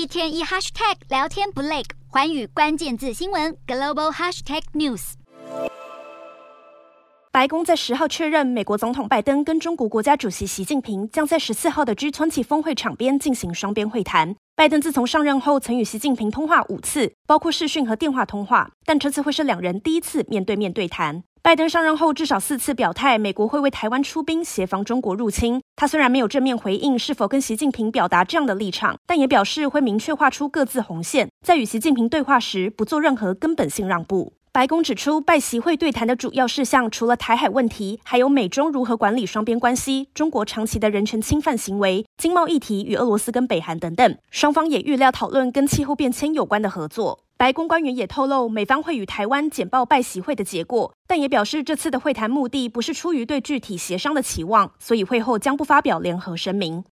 一天一 hashtag 聊天不累，环宇关键字新闻 global hashtag news。白宫在十号确认，美国总统拜登跟中国国家主席习近平将在十四号的 G20 峰会场边进行双边会谈。拜登自从上任后，曾与习近平通话五次，包括视讯和电话通话，但这次会是两人第一次面对面对谈。拜登上任后至少四次表态，美国会为台湾出兵，协防中国入侵。他虽然没有正面回应是否跟习近平表达这样的立场，但也表示会明确画出各自红线，在与习近平对话时不做任何根本性让步。白宫指出，拜习会对谈的主要事项除了台海问题，还有美中如何管理双边关系、中国长期的人权侵犯行为、经贸议题与俄罗斯跟北韩等等。双方也预料讨论跟气候变迁有关的合作。白宫官员也透露，美方会与台湾简报拜习会的结果，但也表示这次的会谈目的不是出于对具体协商的期望，所以会后将不发表联合声明。